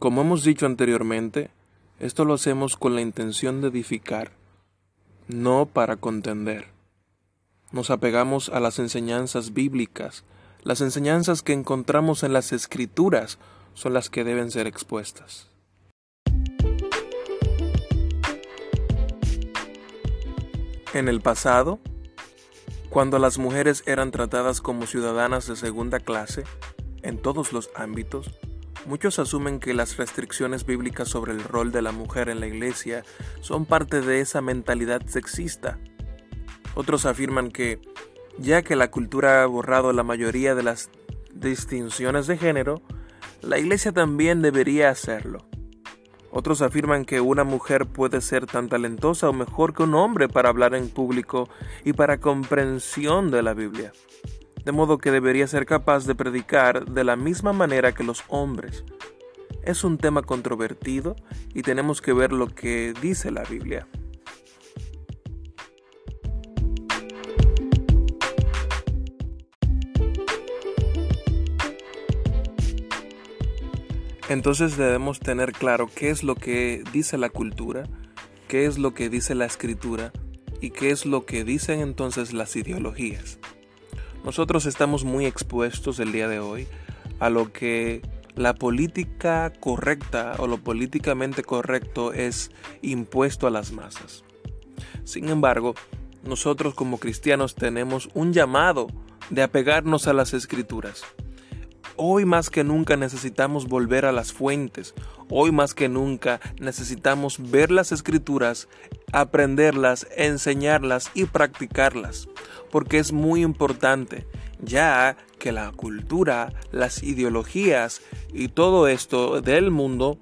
Como hemos dicho anteriormente, esto lo hacemos con la intención de edificar, no para contender. Nos apegamos a las enseñanzas bíblicas, las enseñanzas que encontramos en las escrituras son las que deben ser expuestas. En el pasado, cuando las mujeres eran tratadas como ciudadanas de segunda clase, en todos los ámbitos, muchos asumen que las restricciones bíblicas sobre el rol de la mujer en la iglesia son parte de esa mentalidad sexista. Otros afirman que, ya que la cultura ha borrado la mayoría de las distinciones de género, la iglesia también debería hacerlo. Otros afirman que una mujer puede ser tan talentosa o mejor que un hombre para hablar en público y para comprensión de la Biblia, de modo que debería ser capaz de predicar de la misma manera que los hombres. Es un tema controvertido y tenemos que ver lo que dice la Biblia. Entonces debemos tener claro qué es lo que dice la cultura, qué es lo que dice la escritura y qué es lo que dicen entonces las ideologías. Nosotros estamos muy expuestos el día de hoy a lo que la política correcta o lo políticamente correcto es impuesto a las masas. Sin embargo, nosotros como cristianos tenemos un llamado de apegarnos a las escrituras Hoy más que nunca necesitamos volver a las fuentes. Hoy más que nunca necesitamos ver las escrituras, aprenderlas, enseñarlas y practicarlas. Porque es muy importante, ya que la cultura, las ideologías y todo esto del mundo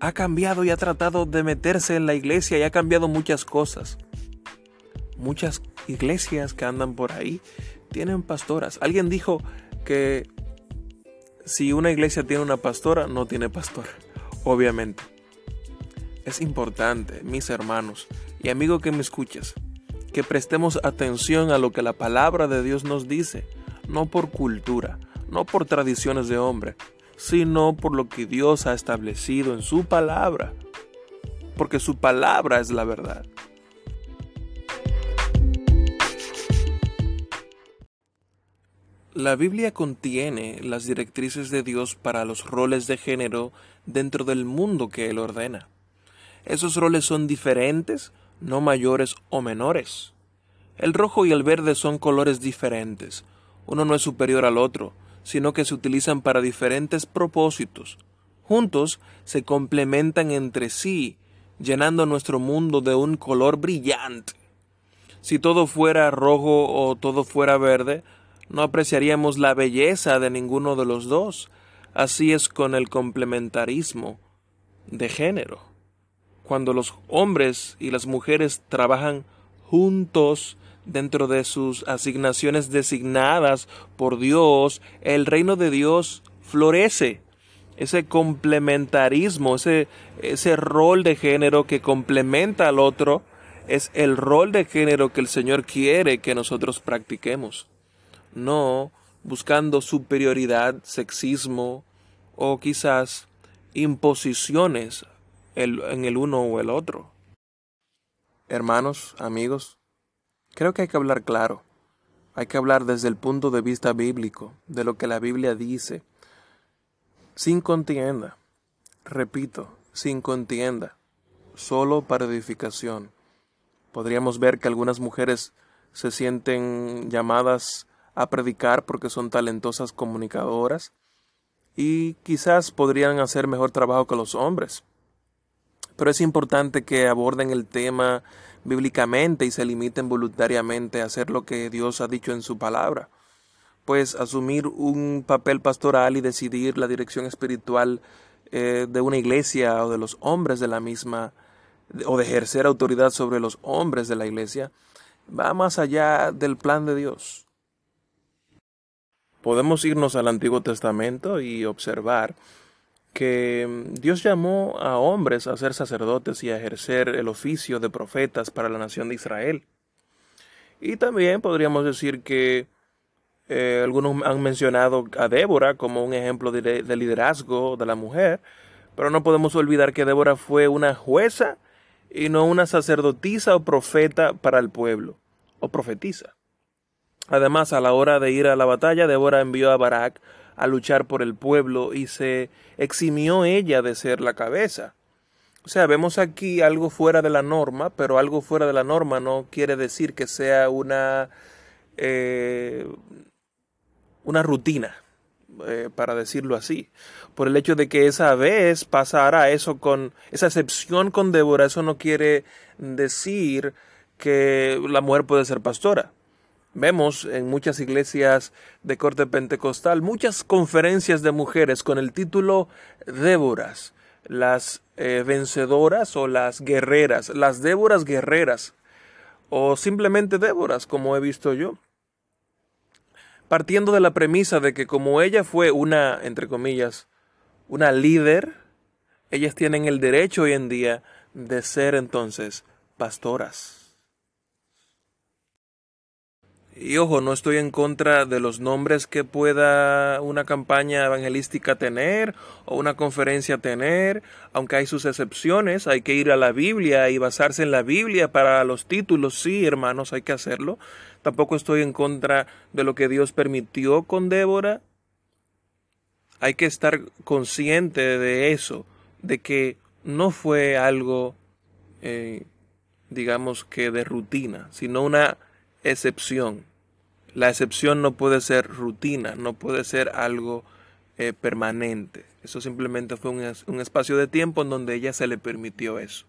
ha cambiado y ha tratado de meterse en la iglesia y ha cambiado muchas cosas. Muchas iglesias que andan por ahí tienen pastoras. Alguien dijo que si una iglesia tiene una pastora, no tiene pastor, obviamente. Es importante, mis hermanos y amigo que me escuchas, que prestemos atención a lo que la palabra de Dios nos dice, no por cultura, no por tradiciones de hombre, sino por lo que Dios ha establecido en su palabra, porque su palabra es la verdad. La Biblia contiene las directrices de Dios para los roles de género dentro del mundo que Él ordena. Esos roles son diferentes, no mayores o menores. El rojo y el verde son colores diferentes. Uno no es superior al otro, sino que se utilizan para diferentes propósitos. Juntos se complementan entre sí, llenando nuestro mundo de un color brillante. Si todo fuera rojo o todo fuera verde, no apreciaríamos la belleza de ninguno de los dos. Así es con el complementarismo de género. Cuando los hombres y las mujeres trabajan juntos dentro de sus asignaciones designadas por Dios, el reino de Dios florece. Ese complementarismo, ese, ese rol de género que complementa al otro, es el rol de género que el Señor quiere que nosotros practiquemos no buscando superioridad, sexismo o quizás imposiciones en el uno o el otro. Hermanos, amigos, creo que hay que hablar claro. Hay que hablar desde el punto de vista bíblico, de lo que la Biblia dice, sin contienda. Repito, sin contienda, solo para edificación. Podríamos ver que algunas mujeres se sienten llamadas a predicar porque son talentosas comunicadoras y quizás podrían hacer mejor trabajo que los hombres. Pero es importante que aborden el tema bíblicamente y se limiten voluntariamente a hacer lo que Dios ha dicho en su palabra. Pues asumir un papel pastoral y decidir la dirección espiritual eh, de una iglesia o de los hombres de la misma, o de ejercer autoridad sobre los hombres de la iglesia, va más allá del plan de Dios. Podemos irnos al Antiguo Testamento y observar que mm, Dios llamó a hombres a ser sacerdotes y a ejercer el oficio de profetas para la nación de Israel. Y también podríamos decir que eh, algunos han mencionado a Débora como un ejemplo de, liderazgo de la mujer, Pero no podemos olvidar que Débora fue una jueza y no una sacerdotisa o profeta para el pueblo, o profetisa. Además, a la hora de ir a la batalla, Débora envió a Barak a luchar por el pueblo y se eximió ella de ser la cabeza. O sea, vemos aquí algo fuera de la norma, pero algo fuera de la norma no quiere decir que sea una, eh, una rutina, eh, para decirlo así. Por el hecho de que esa vez pasara eso con esa excepción con Débora, eso no quiere decir que la mujer puede ser pastora. Vemos en muchas iglesias de corte pentecostal muchas conferencias de mujeres con el título Déboras las eh, vencedoras o las guerreras, las Déboras guerreras o simplemente Déboras, como he visto yo. Partiendo de la premisa de que como ella fue una, entre comillas, una líder, ellas tienen el derecho hoy en día de ser entonces pastoras. Y ojo, no estoy en contra de los nombres que pueda una campaña evangelística tener o una conferencia tener, aunque hay sus excepciones, hay que ir a la Biblia y basarse en la Biblia para los títulos, sí, hermanos, hay que hacerlo. Tampoco estoy en contra de lo que Dios permitió con Débora. Hay que estar consciente de eso, de que no fue algo, eh, digamos que de rutina, sino una excepción. La excepción no puede ser rutina, no puede ser algo eh, permanente. Eso simplemente fue un, un espacio de tiempo en donde ella se le permitió eso.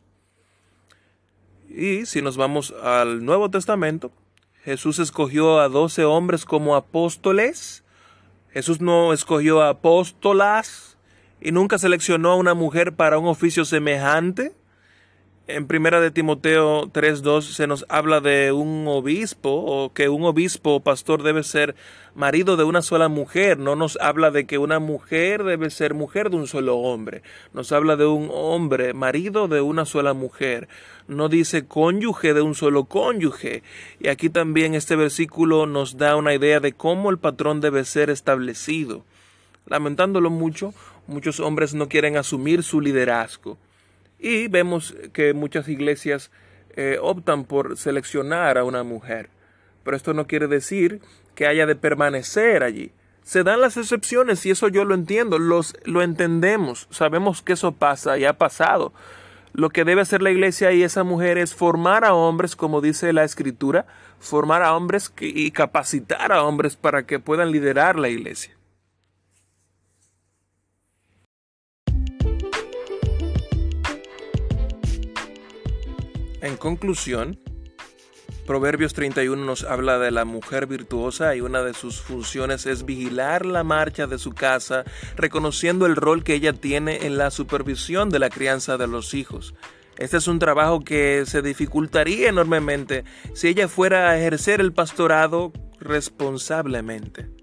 Y si nos vamos al Nuevo Testamento, Jesús escogió a doce hombres como apóstoles. Jesús no escogió a apóstolas y nunca seleccionó a una mujer para un oficio semejante en primera de Timoteo 3.2 se nos habla de un obispo o que un obispo o pastor debe ser marido de una sola mujer. No nos habla de que una mujer debe ser mujer de un solo hombre. Nos habla de un hombre marido de una sola mujer. No dice cónyuge de un solo cónyuge. Y aquí también este versículo nos da una idea de cómo el patrón debe ser establecido. Lamentándolo mucho, muchos hombres no quieren asumir su liderazgo. Y vemos que muchas iglesias eh, optan por seleccionar a una mujer. Pero esto no quiere decir que haya de permanecer allí. Se dan las excepciones y eso yo lo entiendo, los, lo entendemos, sabemos que eso pasa y ha pasado. Lo que debe hacer la iglesia y esa mujer es formar a hombres, como dice la escritura, formar a hombres y capacitar a hombres para que puedan liderar la iglesia. En conclusión, Proverbios 31 nos habla de la mujer virtuosa y una de sus funciones es vigilar la marcha de su casa, reconociendo el rol que ella tiene en la supervisión de la crianza de los hijos. Este es un trabajo que se dificultaría enormemente si ella fuera a ejercer el pastorado responsablemente.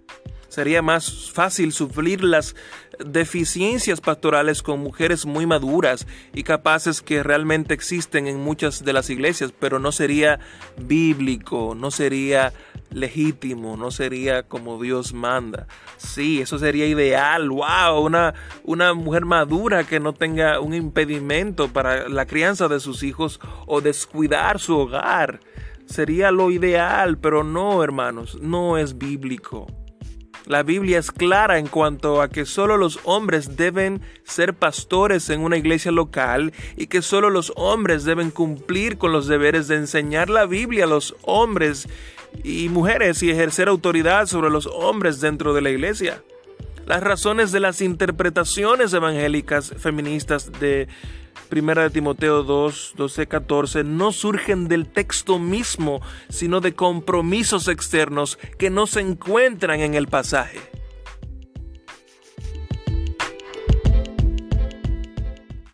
Sería más fácil sufrir las deficiencias pastorales con mujeres muy maduras y capaces que realmente existen en muchas de las iglesias, pero no sería bíblico, no sería legítimo, no sería como Dios manda. Sí, eso sería ideal, wow, una, una mujer madura que no tenga un impedimento para la crianza de sus hijos o descuidar su hogar. Sería lo ideal, pero no, hermanos, no es bíblico. La Biblia es clara en cuanto a que solo los hombres deben ser pastores en una iglesia local y que solo los hombres deben cumplir con los deberes de enseñar la Biblia a los hombres y mujeres y ejercer autoridad sobre los hombres dentro de la iglesia. Las razones de las interpretaciones evangélicas feministas de Primera de Timoteo 2, 12, 14 no surgen del texto mismo, sino de compromisos externos que no se encuentran en el pasaje.